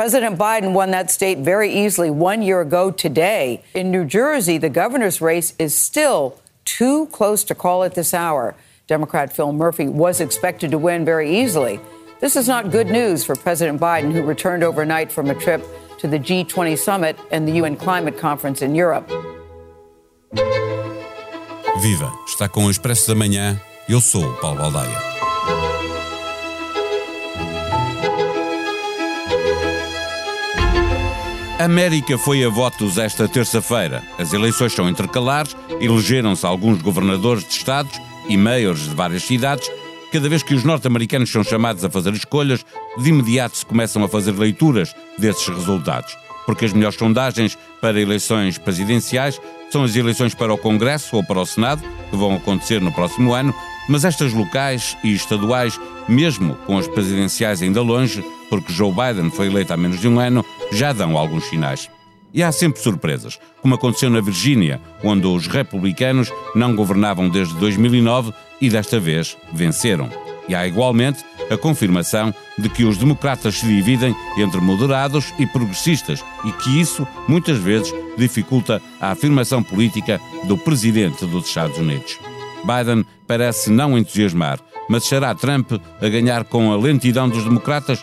President Biden won that state very easily one year ago today. In New Jersey, the governor's race is still too close to call at this hour. Democrat Phil Murphy was expected to win very easily. This is not good news for President Biden, who returned overnight from a trip to the G20 summit and the UN climate conference in Europe. Viva! Está com o Expresso da Manhã. Eu sou Paulo Baldaia. América foi a votos esta terça-feira. As eleições são intercalares, elegeram-se alguns governadores de estados e maiores de várias cidades. Cada vez que os norte-americanos são chamados a fazer escolhas, de imediato se começam a fazer leituras desses resultados. Porque as melhores sondagens para eleições presidenciais são as eleições para o Congresso ou para o Senado, que vão acontecer no próximo ano, mas estas locais e estaduais, mesmo com as presidenciais ainda longe, porque Joe Biden foi eleito há menos de um ano, já dão alguns sinais. E há sempre surpresas, como aconteceu na Virgínia, onde os republicanos não governavam desde 2009 e desta vez venceram. E há igualmente a confirmação de que os democratas se dividem entre moderados e progressistas e que isso, muitas vezes, dificulta a afirmação política do presidente dos Estados Unidos. Biden parece não entusiasmar, mas será Trump a ganhar com a lentidão dos democratas?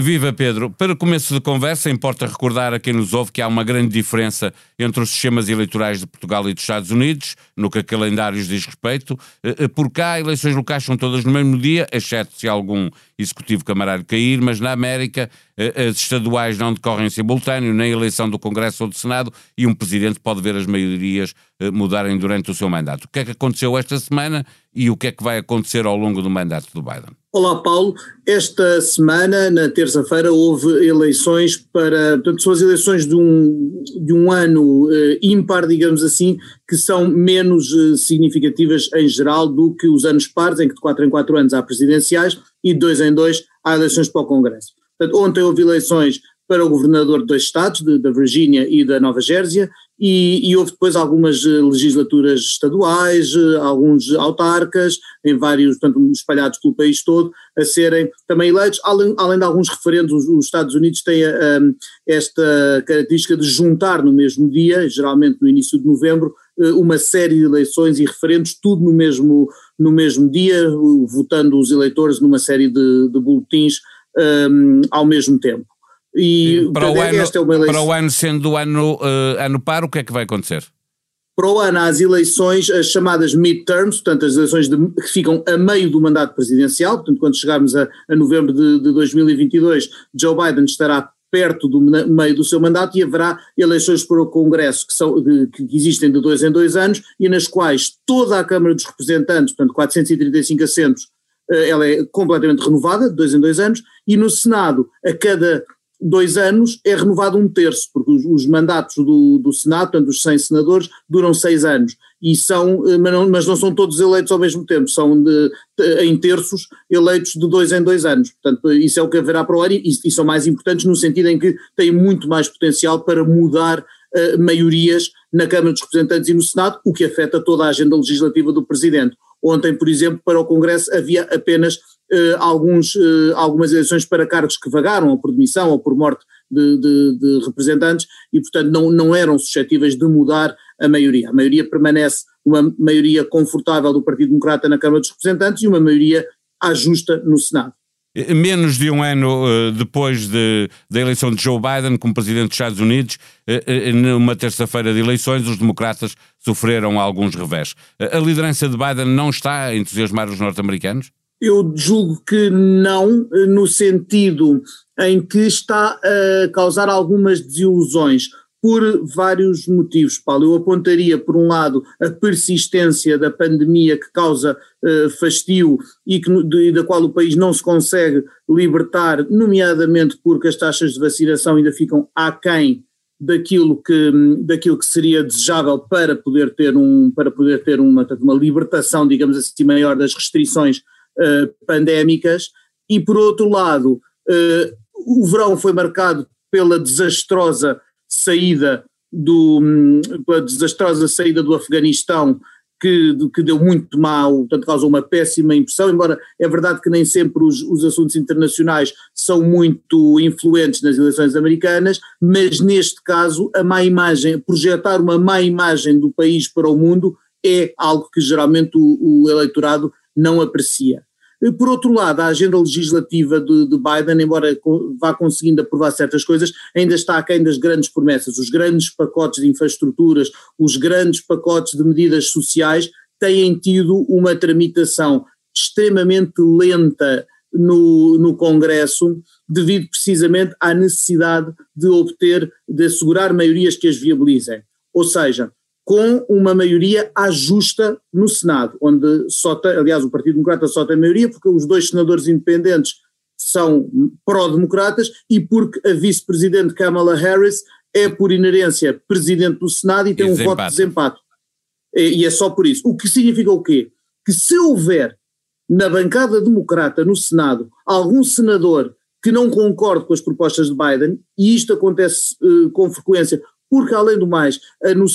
Viva Pedro! Para começo de conversa, importa recordar a quem nos ouve que há uma grande diferença entre os sistemas eleitorais de Portugal e dos Estados Unidos, no que a calendários diz respeito. Eh, eh, por cá, eleições locais são todas no mesmo dia, exceto se algum executivo camarário cair, mas na América eh, as estaduais não decorrem em simultâneo, nem a eleição do Congresso ou do Senado, e um presidente pode ver as maiorias mudarem durante o seu mandato. O que é que aconteceu esta semana e o que é que vai acontecer ao longo do mandato do Biden? Olá, Paulo. Esta semana, na terça-feira, houve eleições para. Portanto, são as eleições de um, de um ano uh, ímpar, digamos assim, que são menos uh, significativas em geral do que os anos pares, em que de 4 em 4 anos há presidenciais e de 2 em 2 há eleições para o Congresso. Portanto, ontem houve eleições para o governador de dois estados, de, da Virgínia e da Nova Gércia, e, e, houve depois algumas eh, legislaturas estaduais, eh, alguns autarcas, em vários, portanto, espalhados pelo país todo, a serem também eleitos, além, além de alguns referendos, os, os Estados Unidos têm um, ehm, esta característica de juntar no mesmo dia, geralmente no início de novembro, eh, uma série de eleições e referendos, tudo no mesmo, no mesmo dia, votando os eleitores numa série de, de boletins um, ao mesmo tempo. E para, o ano, é uma para o ano, sendo ano, uh, ano par, o que é que vai acontecer? Para o ano, as eleições, as chamadas midterms, portanto, as eleições de, que ficam a meio do mandato presidencial, portanto, quando chegarmos a, a novembro de, de 2022, Joe Biden estará perto do meio do seu mandato e haverá eleições para o Congresso que, são, que existem de dois em dois anos e nas quais toda a Câmara dos Representantes, portanto 435 assentos, eh, ela é completamente renovada, de dois em dois anos, e no Senado, a cada dois anos é renovado um terço, porque os, os mandatos do, do, Senado, portanto os 100 senadores, duram seis anos, e são, eh, mas não, mas não são todos eleitos ao mesmo tempo, são de, em terços eleitos de dois em dois anos, portanto isso é o que haverá para o ano e, e são mais importantes no sentido em que têm muito mais potencial para mudar uh, maiorias na Câmara dos Representantes e no Senado, o que afeta toda a agenda legislativa do Presidente. Ontem, por exemplo, para o Congresso havia apenas alguns, eh, algumas eleições para cargos que vagaram, ou por demissão, ou por morte de, de, de, representantes, e portanto não, não eram suscetíveis de mudar a maioria. A maioria permanece uma maioria confortável do Partido Democrata na Câmara dos Representantes e uma maioria à justa no Senado. Eh, menos de um ano depois de, da eleição de Joe Biden como presidente dos Estados Unidos, numa terça-feira de eleições, os democratas sofreram alguns revés. a liderança de Biden não está a entusiasmar os norte-americanos? Eu julgo que não, no sentido em que está a causar algumas desilusões por vários motivos, Paulo. Eu apontaria, por um lado, a persistência da pandemia que causa uh, fastio e que, de, da qual o país não se consegue libertar, nomeadamente porque as taxas de vacinação ainda ficam aquém daquilo que, daquilo que seria desejável para poder ter, um, para poder ter uma, uma libertação, digamos assim, maior das restrições uh, pandémicas, e por outro lado, uh, o verão foi marcado pela desastrosa saída do, pela desastrosa saída do Afeganistão que, que deu muito mal, portanto causou uma péssima impressão, embora é verdade que nem sempre os, os assuntos internacionais são muito influentes nas eleições americanas, mas neste caso a má imagem, projetar uma má imagem do país para o mundo é algo que geralmente o, o eleitorado não aprecia. Por outro lado, a agenda legislativa de, de, Biden, embora vá conseguindo aprovar certas coisas, ainda está aquém das grandes promessas. Os grandes pacotes de infraestruturas, os grandes pacotes de medidas sociais têm tido uma tramitação extremamente lenta no, no Congresso, devido precisamente à necessidade de obter, de assegurar maiorias que as viabilizem. Ou seja, com uma maioria à justa no Senado, onde só tem, aliás, o Partido Democrata só tem maioria porque os dois senadores independentes são pró-democratas e porque a vice-presidente Kamala Harris é, por inerência, presidente do Senado e tem desempate. um voto de desempate. E, e é só por isso. O que significa o quê? Que se houver na bancada democrata no Senado algum senador que não concorde com as propostas de Biden, e isto acontece uh, com frequência, porque além do mais,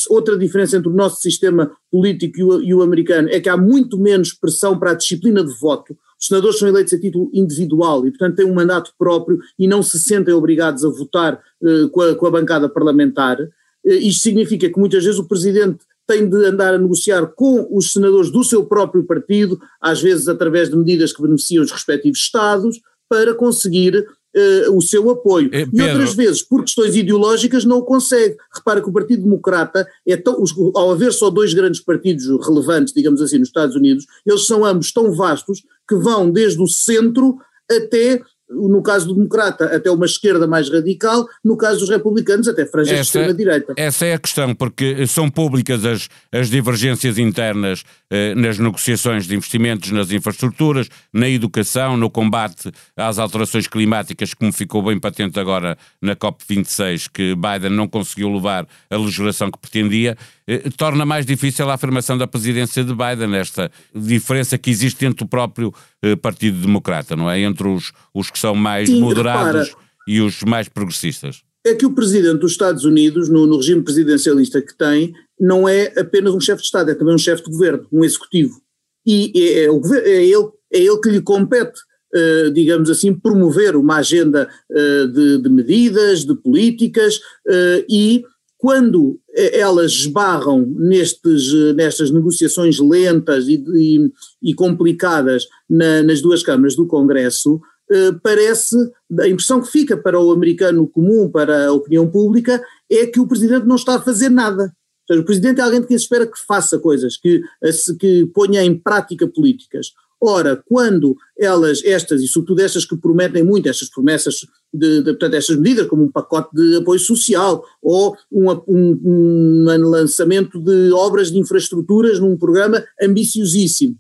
outra diferença entre o nosso sistema político e o, e o, americano é que há muito menos pressão para a disciplina de voto. Os senadores são eleitos a título individual e, portanto, têm um mandato próprio e não se sentem obrigados a votar uh, com, a, com, a, bancada parlamentar. Uh, isto significa que muitas vezes o presidente tem de andar a negociar com os senadores do seu próprio partido, às vezes através de medidas que beneficiam os respectivos Estados, para conseguir uh, o seu apoio. É, e outras vezes, por questões ideológicas, não o consegue. Repara que o Partido Democrata, é tão, os, ao haver só dois grandes partidos relevantes, digamos assim, nos Estados Unidos, eles são ambos tão vastos que vão desde o centro até no caso do democrata, até uma esquerda mais radical, no caso dos republicanos, até franjas de extrema-direita. Essa é a questão, porque são públicas as, as divergências internas eh, nas negociações de investimentos nas infraestruturas, na educação, no combate às alterações climáticas, como ficou bem patente agora na COP26, que Biden não conseguiu levar a legislação que pretendia, eh, torna mais difícil a afirmação da presidência de Biden, esta diferença que existe entre o próprio eh, Partido Democrata, não é? Entre os, os que são mais Sim, moderados repara, e os mais progressistas. É que o presidente dos Estados Unidos, no, no regime presidencialista que tem, não é apenas um chefe de Estado, é também um chefe de governo, um executivo. E é, é, é, ele, é ele que lhe compete Uh, digamos assim, promover uma agenda uh, de, de, medidas, de políticas uh, e quando elas esbarram nestes, nestas negociações lentas e, e, e complicadas na, nas duas câmaras do Congresso, eh, parece, a impressão que fica para o americano comum, para a opinião pública, é que o Presidente não está a fazer nada. Seja, o Presidente é alguém de quem se espera que faça coisas, que, que ponha em prática políticas. Ora, quando elas, estas, e sobretudo estas que prometem muito, estas promessas de, de portanto, estas medidas, como um pacote de apoio social, ou um, um, um lançamento de obras de infraestruturas num programa ambiciosíssimo,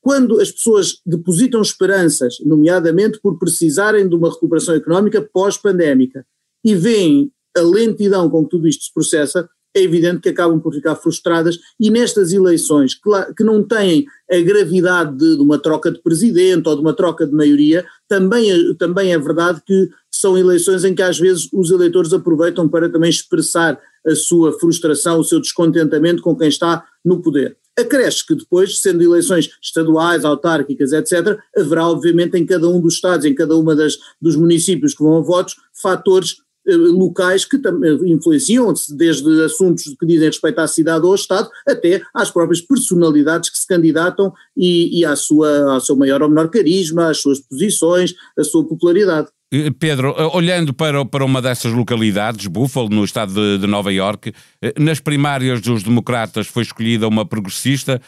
quando as pessoas depositam esperanças, nomeadamente por precisarem de uma recuperação económica pós-pandémica, e veem a lentidão com que tudo isto se processa, é evidente que acabam por ficar frustradas e nestas eleições que, não têm a gravidade de, de, uma troca de presidente ou de uma troca de maioria, também é, também é verdade que são eleições em que às vezes os eleitores aproveitam para também expressar a sua frustração, o seu descontentamento com quem está no poder. Acresce que depois, sendo eleições estaduais, autárquicas, etc., haverá obviamente em cada um dos estados, em cada uma das, dos municípios que vão a votos, fatores locais que eh, influenciam desde assuntos que dizem respeito à cidade ou ao Estado até às próprias personalidades que se candidatam e, e à sua, ao seu maior ou menor carisma, às suas posições, à sua popularidade. Eh, Pedro, olhando para, para uma dessas localidades, Buffalo, no estado de, de Nova Iorque, nas primárias dos democratas foi escolhida uma progressista,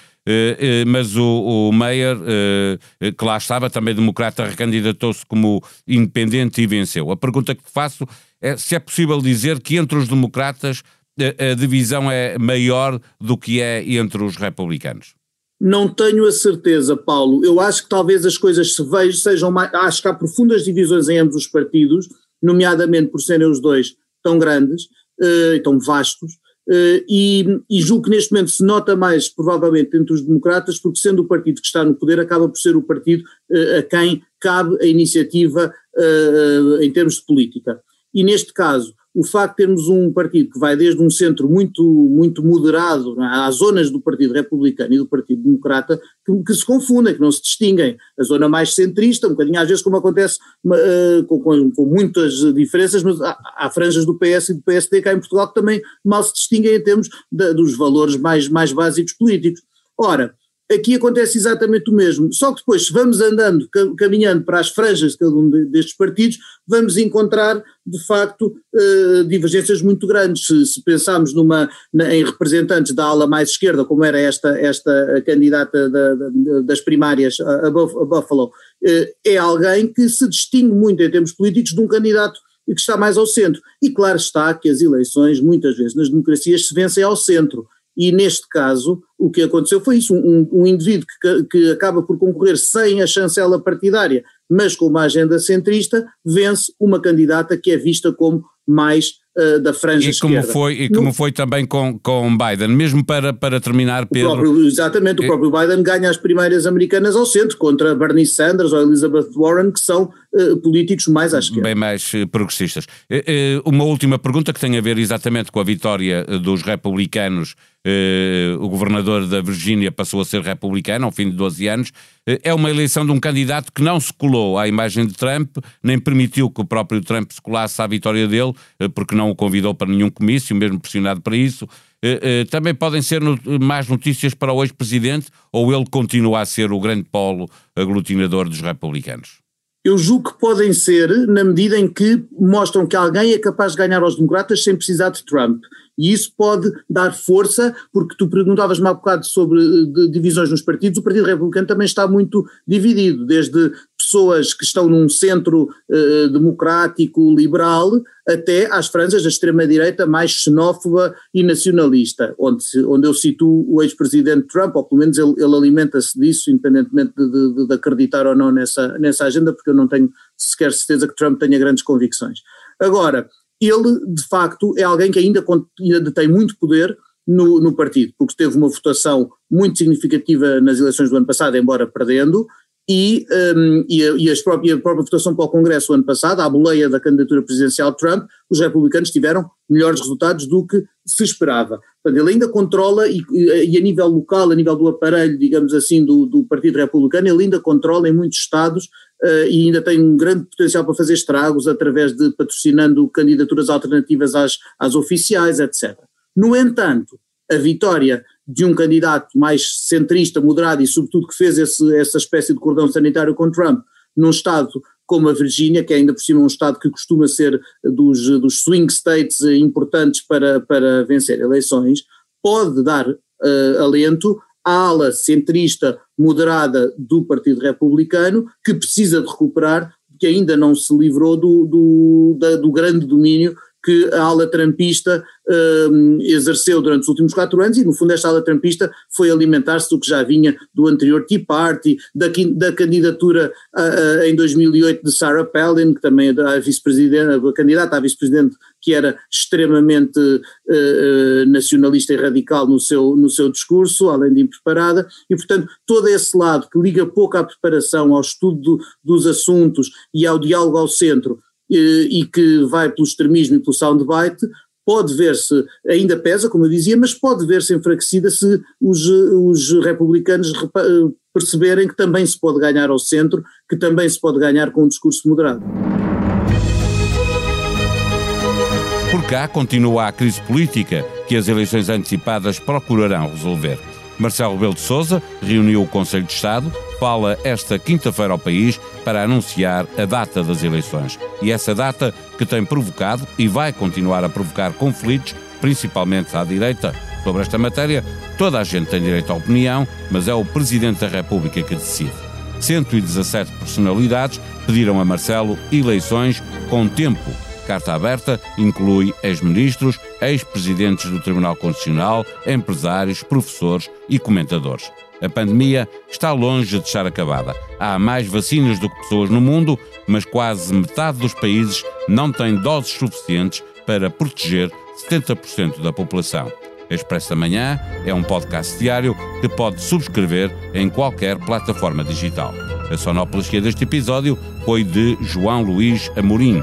mas o, o Mayor, que lá estava, também democrata, recandidatou-se como independente e venceu. A pergunta que faço se é possível dizer que entre os democratas a, a divisão é maior do que é entre os republicanos. Não tenho a certeza, Paulo. Eu acho que talvez as coisas se vejam, sejam mais. Acho que há profundas divisões em ambos os partidos, nomeadamente por serem os dois tão grandes, uh, tão vastos, uh, e, e julgo que neste momento se nota mais, provavelmente, entre os democratas, porque sendo o partido que está no poder, acaba por ser o partido uh, a quem cabe a iniciativa em termos de política. E neste caso, o facto de termos um partido que vai desde um centro muito, muito moderado, é? há zonas do Partido Republicano e do Partido Democrata que, que, se confundem, que não se distinguem. A zona mais centrista, um bocadinho às vezes como acontece uh, com, com, com, muitas diferenças, mas há, há, franjas do PS e do PSD cá em Portugal que também mal se distinguem em termos dos valores mais, mais básicos políticos. Ora, Aqui acontece exatamente o mesmo, só que depois, se vamos andando, caminhando para as franjas de cada um destes partidos, vamos encontrar, de facto, uh, divergências muito grandes. Se, se pensarmos numa, em representantes da ala mais esquerda, como era esta, esta candidata da, da, das primárias a, a Buffalo, uh, é alguém que se distingue muito em termos políticos de um candidato que está mais ao centro. E claro está que as eleições, muitas vezes nas democracias, se vencem ao centro e neste caso o que aconteceu foi isso, um, um indivíduo que, que acaba por concorrer sem a chancela partidária, mas com uma agenda centrista, vence uma candidata que é vista como mais uh, da franja e como esquerda. Foi, e como no, foi também com, com Biden, mesmo para, para terminar, Pedro... O próprio, exatamente, o é- próprio Biden ganha as primárias americanas ao centro, contra Bernie Sanders ou Elizabeth Warren, que são uh, políticos mais à esquerda. Bem mais uh, progressistas. uma última pergunta que tem a ver exatamente com a vitória dos republicanos Uh, o governador da Virgínia passou a ser republicano ao fim de 12 anos. Uh, é uma eleição de um candidato que não se colou à imagem de Trump, nem permitiu que o próprio Trump se colasse à vitória dele, uh, porque não o convidou para nenhum comício, mesmo pressionado para isso. também podem ser no, notícias para o ex-presidente, ou ele continua a ser o grande polo aglutinador dos republicanos? Eu julgo que podem ser, na medida em que mostram que alguém é capaz de ganhar aos democratas sem precisar de Trump. E isso pode dar força, porque tu perguntavas-me há bocado sobre eh, divisões nos partidos, o Partido Republicano também está muito dividido, desde pessoas que estão num centro uh, democrático, liberal, até às franjas da extrema-direita mais xenófoba e nacionalista, onde, onde eu situo o ex-presidente Trump, ou pelo menos ele, ele alimenta-se disso, independentemente de, de, de, acreditar ou não nessa, nessa agenda, porque eu não tenho sequer certeza que Trump tenha grandes convicções. Agora, ele de facto é alguém que ainda, ainda tem muito poder no, no, partido, porque teve uma votação muito significativa nas eleições do ano passado, embora perdendo, e, um, e, a, e a, própria, a, própria, votação para o Congresso ano passado, à boleia da candidatura presidencial de Trump, os republicanos tiveram melhores resultados do que se esperava. Portanto, ele ainda controla, e, e, a nível local, a nível do aparelho, digamos assim, do, do Partido Republicano, ele ainda controla em muitos estados uh, e ainda tem um grande potencial para fazer estragos através de patrocinando candidaturas alternativas às, às oficiais, etc. No entanto, a vitória de um candidato mais centrista, moderado e, sobretudo, que fez esse, essa espécie de cordão sanitário com Trump num estado como a Virgínia, que é ainda por cima um estado que costuma ser dos, dos swing states importantes para, para vencer eleições, pode dar uh, alento à ala centrista moderada do Partido Republicano, que precisa de recuperar, que ainda não se livrou do, do, da, do grande domínio que a ala trampista uh, exerceu durante os últimos quatro anos e no fundo esta ala trampista foi alimentar-se do que já vinha do anterior Tea Party, da, da candidatura uh, uh, em 2008 de Sarah Palin, que também é a vice-presidente, a candidata a vice-presidente que era extremamente nacionalista e radical no seu, no seu discurso, além de impreparada, e portanto todo esse lado que liga pouco à preparação, ao estudo do, dos assuntos e ao diálogo ao centro, e que vai pelo extremismo e pelo soundbite, pode ver-se, ainda pesa, como eu dizia, mas pode ver-se enfraquecida se os, os republicanos perceberem que também se pode ganhar ao centro, que também se pode ganhar com um discurso moderado. Por cá continua a crise política que as eleições antecipadas procurarão resolver. Marcelo Rebelo de Sousa reuniu o Conselho de Estado, fala esta quinta-feira ao país para anunciar a data das eleições. E essa data que tem provocado e vai continuar a provocar conflitos, principalmente à direita. Sobre esta matéria, toda a gente tem direito à opinião, mas é o Presidente da República que decide. 117 personalidades pediram a Marcelo eleições com tempo Carta aberta inclui ex-ministros, ex-presidentes do Tribunal Constitucional, empresários, professores e comentadores. A pandemia está longe de estar acabada. Há mais vacinas do que pessoas no mundo, mas quase metade dos países não tem doses suficientes para proteger 70% da população. Expresso da Manhã é um podcast diário que pode subscrever em qualquer plataforma digital. A sonoplastia deste episódio foi de João Luís Amorim.